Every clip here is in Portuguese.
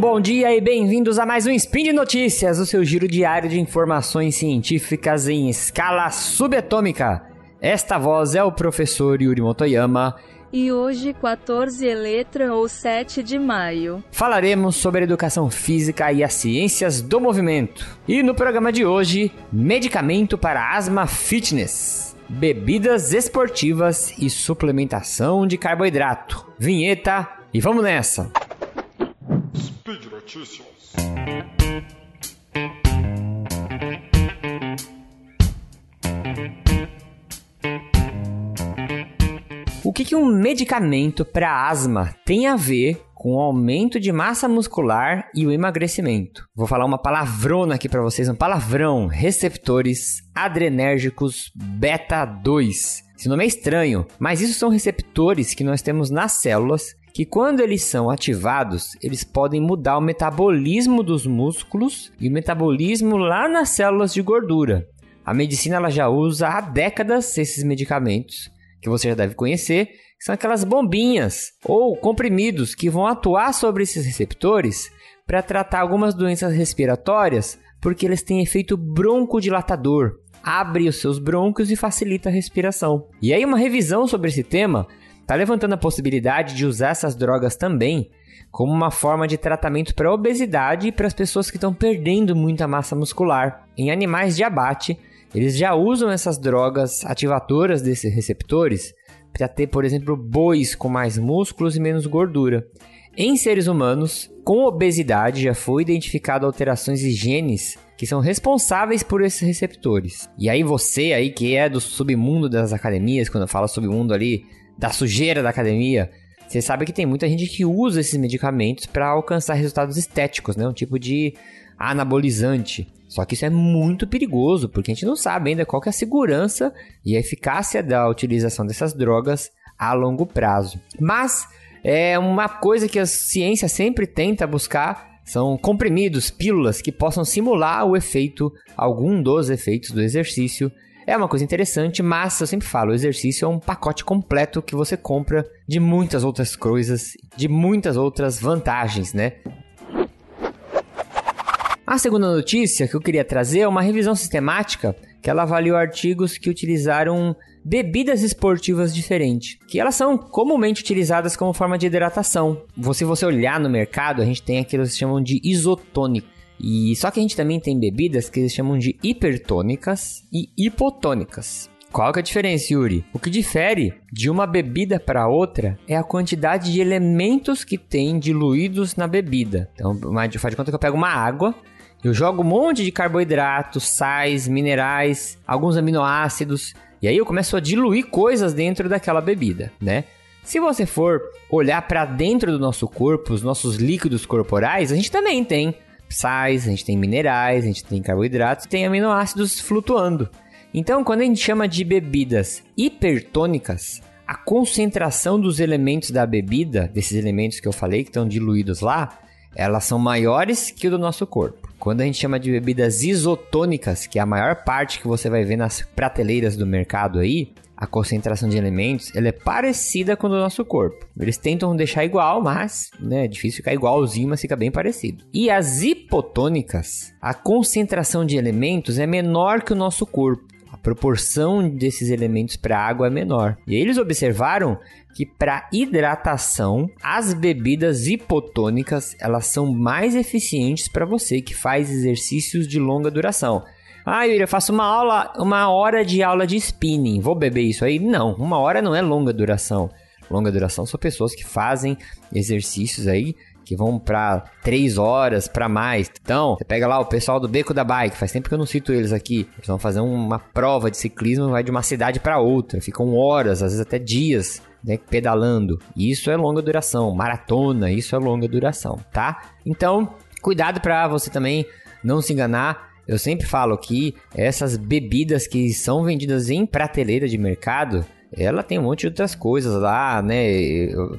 Um bom dia e bem-vindos a mais um Spin de Notícias, o seu giro diário de informações científicas em escala subatômica. Esta voz é o professor Yuri Motoyama. E hoje, 14 Eletra ou 7 de maio. Falaremos sobre a educação física e as ciências do movimento. E no programa de hoje, medicamento para asma fitness, bebidas esportivas e suplementação de carboidrato. Vinheta e vamos nessa! Notícias. O que, que um medicamento para asma tem a ver com o aumento de massa muscular e o emagrecimento? Vou falar uma palavrona aqui para vocês, um palavrão: receptores adrenérgicos beta 2. Esse nome é estranho, mas isso são receptores que nós temos nas células que quando eles são ativados, eles podem mudar o metabolismo dos músculos e o metabolismo lá nas células de gordura. A medicina ela já usa há décadas esses medicamentos, que você já deve conhecer, que são aquelas bombinhas ou comprimidos que vão atuar sobre esses receptores para tratar algumas doenças respiratórias, porque eles têm efeito broncodilatador, abre os seus brônquios e facilita a respiração. E aí uma revisão sobre esse tema está levantando a possibilidade de usar essas drogas também como uma forma de tratamento para obesidade e para as pessoas que estão perdendo muita massa muscular. Em animais de abate, eles já usam essas drogas ativadoras desses receptores para ter, por exemplo, bois com mais músculos e menos gordura. Em seres humanos, com obesidade já foi identificado alterações de genes que são responsáveis por esses receptores. E aí você aí que é do submundo das academias, quando eu falo submundo ali, da sujeira da academia, você sabe que tem muita gente que usa esses medicamentos para alcançar resultados estéticos, né? Um tipo de anabolizante. Só que isso é muito perigoso, porque a gente não sabe ainda qual é a segurança e a eficácia da utilização dessas drogas a longo prazo. Mas é uma coisa que a ciência sempre tenta buscar são comprimidos, pílulas que possam simular o efeito, algum dos efeitos do exercício é uma coisa interessante, mas eu sempre falo, o exercício é um pacote completo que você compra de muitas outras coisas, de muitas outras vantagens, né? A segunda notícia que eu queria trazer é uma revisão sistemática que ela avaliou artigos que utilizaram bebidas esportivas diferentes, que elas são comumente utilizadas como forma de hidratação. Se você olhar no mercado, a gente tem aquilo que se chamam de isotônico. E só que a gente também tem bebidas que eles chamam de hipertônicas e hipotônicas. Qual que é a diferença, Yuri? O que difere de uma bebida para outra é a quantidade de elementos que tem diluídos na bebida. Então, faz de conta que eu pego uma água, eu jogo um monte de carboidratos, sais, minerais, alguns aminoácidos, e aí eu começo a diluir coisas dentro daquela bebida, né? Se você for olhar para dentro do nosso corpo, os nossos líquidos corporais, a gente também tem sais, a gente tem minerais, a gente tem carboidratos, tem aminoácidos flutuando. Então, quando a gente chama de bebidas hipertônicas, a concentração dos elementos da bebida, desses elementos que eu falei que estão diluídos lá, elas são maiores que o do nosso corpo. Quando a gente chama de bebidas isotônicas, que é a maior parte que você vai ver nas prateleiras do mercado aí, a concentração de elementos ela é parecida com o do nosso corpo. Eles tentam deixar igual, mas né, é difícil ficar igualzinho, mas fica bem parecido. E as hipotônicas, a concentração de elementos é menor que o nosso corpo. A proporção desses elementos para a água é menor. E eles observaram que para hidratação, as bebidas hipotônicas elas são mais eficientes para você que faz exercícios de longa duração. Ah, Yuri, eu faço uma aula, uma hora de aula de spinning. Vou beber isso aí? Não, uma hora não é longa duração. Longa duração são pessoas que fazem exercícios aí que vão para três horas para mais. Então, você pega lá o pessoal do Beco da Bike, faz tempo que eu não cito eles aqui. Eles vão fazer uma prova de ciclismo, vai de uma cidade para outra, ficam horas, às vezes até dias, né, pedalando. Isso é longa duração. Maratona, isso é longa duração, tá? Então, cuidado para você também não se enganar eu sempre falo que essas bebidas que são vendidas em prateleira de mercado, ela tem um monte de outras coisas lá, né?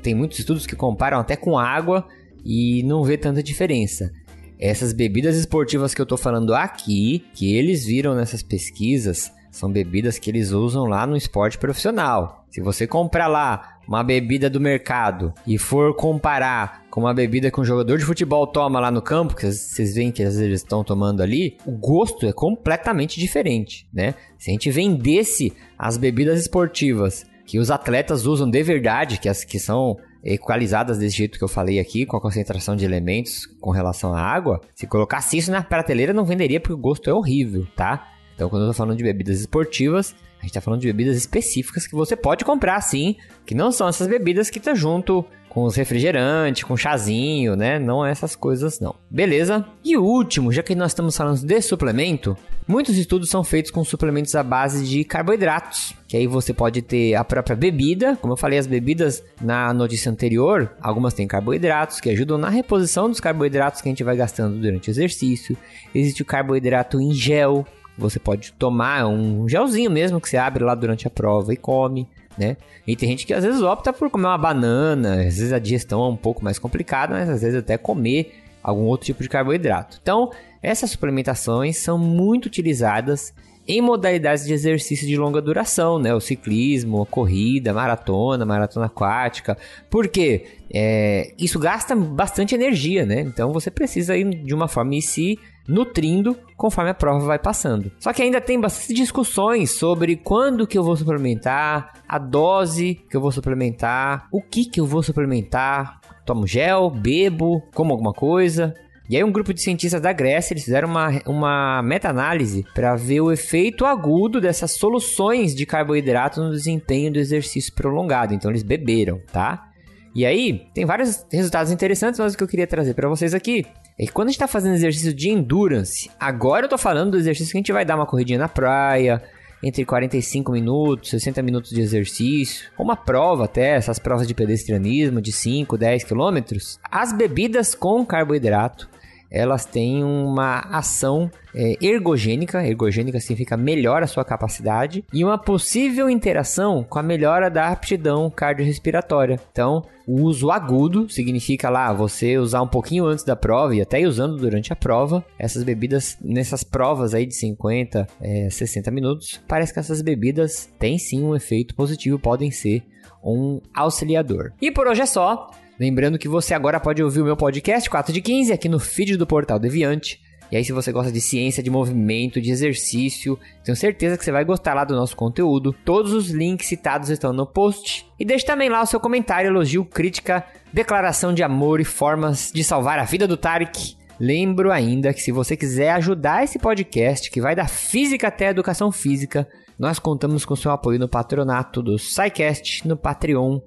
Tem muitos estudos que comparam até com água e não vê tanta diferença. Essas bebidas esportivas que eu tô falando aqui, que eles viram nessas pesquisas, São bebidas que eles usam lá no esporte profissional. Se você comprar lá uma bebida do mercado e for comparar com uma bebida que um jogador de futebol toma lá no campo, que vocês veem que às vezes eles estão tomando ali, o gosto é completamente diferente, né? Se a gente vendesse as bebidas esportivas que os atletas usam de verdade, que as que são equalizadas desse jeito que eu falei aqui, com a concentração de elementos com relação à água, se colocasse isso na prateleira não venderia porque o gosto é horrível, tá? Então quando eu tô falando de bebidas esportivas, a gente tá falando de bebidas específicas que você pode comprar sim, que não são essas bebidas que tá junto com os refrigerantes, com chazinho, né? Não essas coisas não. Beleza? E último, já que nós estamos falando de suplemento, muitos estudos são feitos com suplementos à base de carboidratos, que aí você pode ter a própria bebida, como eu falei, as bebidas na notícia anterior, algumas têm carboidratos que ajudam na reposição dos carboidratos que a gente vai gastando durante o exercício. Existe o carboidrato em gel, você pode tomar um gelzinho mesmo que você abre lá durante a prova e come, né? E tem gente que às vezes opta por comer uma banana, às vezes a digestão é um pouco mais complicada, mas às vezes até comer algum outro tipo de carboidrato. Então, essas suplementações são muito utilizadas em modalidades de exercício de longa duração, né? O ciclismo, a corrida, maratona, maratona aquática. Porque é, isso gasta bastante energia, né? Então você precisa ir de uma forma ir se nutrindo conforme a prova vai passando. Só que ainda tem bastante discussões sobre quando que eu vou suplementar, a dose que eu vou suplementar, o que que eu vou suplementar. Tomo gel, bebo, como alguma coisa. E aí um grupo de cientistas da Grécia, eles fizeram uma, uma meta-análise para ver o efeito agudo dessas soluções de carboidrato no desempenho do exercício prolongado. Então eles beberam, tá? E aí, tem vários resultados interessantes, mas o que eu queria trazer para vocês aqui é que quando a gente está fazendo exercício de endurance, agora eu tô falando do exercício que a gente vai dar uma corridinha na praia, entre 45 minutos, 60 minutos de exercício, uma prova até, essas provas de pedestrianismo de 5, 10 quilômetros, as bebidas com carboidrato elas têm uma ação é, ergogênica, ergogênica significa melhora a sua capacidade, e uma possível interação com a melhora da aptidão cardiorrespiratória. Então, o uso agudo significa lá você usar um pouquinho antes da prova e até usando durante a prova. Essas bebidas, nessas provas aí de 50, é, 60 minutos, parece que essas bebidas têm sim um efeito positivo, podem ser um auxiliador. E por hoje é só. Lembrando que você agora pode ouvir o meu podcast 4 de 15 aqui no feed do Portal Deviante. E aí, se você gosta de ciência, de movimento, de exercício, tenho certeza que você vai gostar lá do nosso conteúdo. Todos os links citados estão no post. E deixe também lá o seu comentário, elogio, crítica, declaração de amor e formas de salvar a vida do Tarek. Lembro ainda que se você quiser ajudar esse podcast, que vai da física até a educação física, nós contamos com seu apoio no patronato do SciCast, no Patreon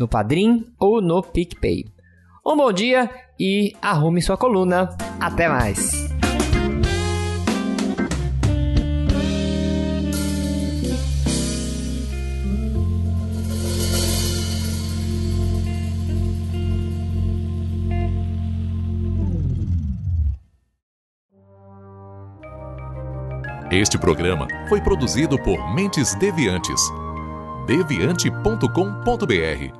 no Padrim ou no PicPay. Um bom dia e arrume sua coluna. Até mais! Este programa foi produzido por Mentes Deviantes. deviante.com.br